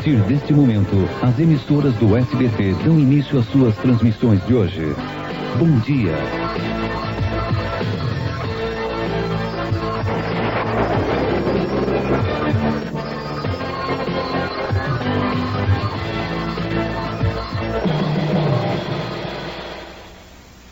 partir deste momento, as emissoras do SBT dão início às suas transmissões de hoje. Bom dia.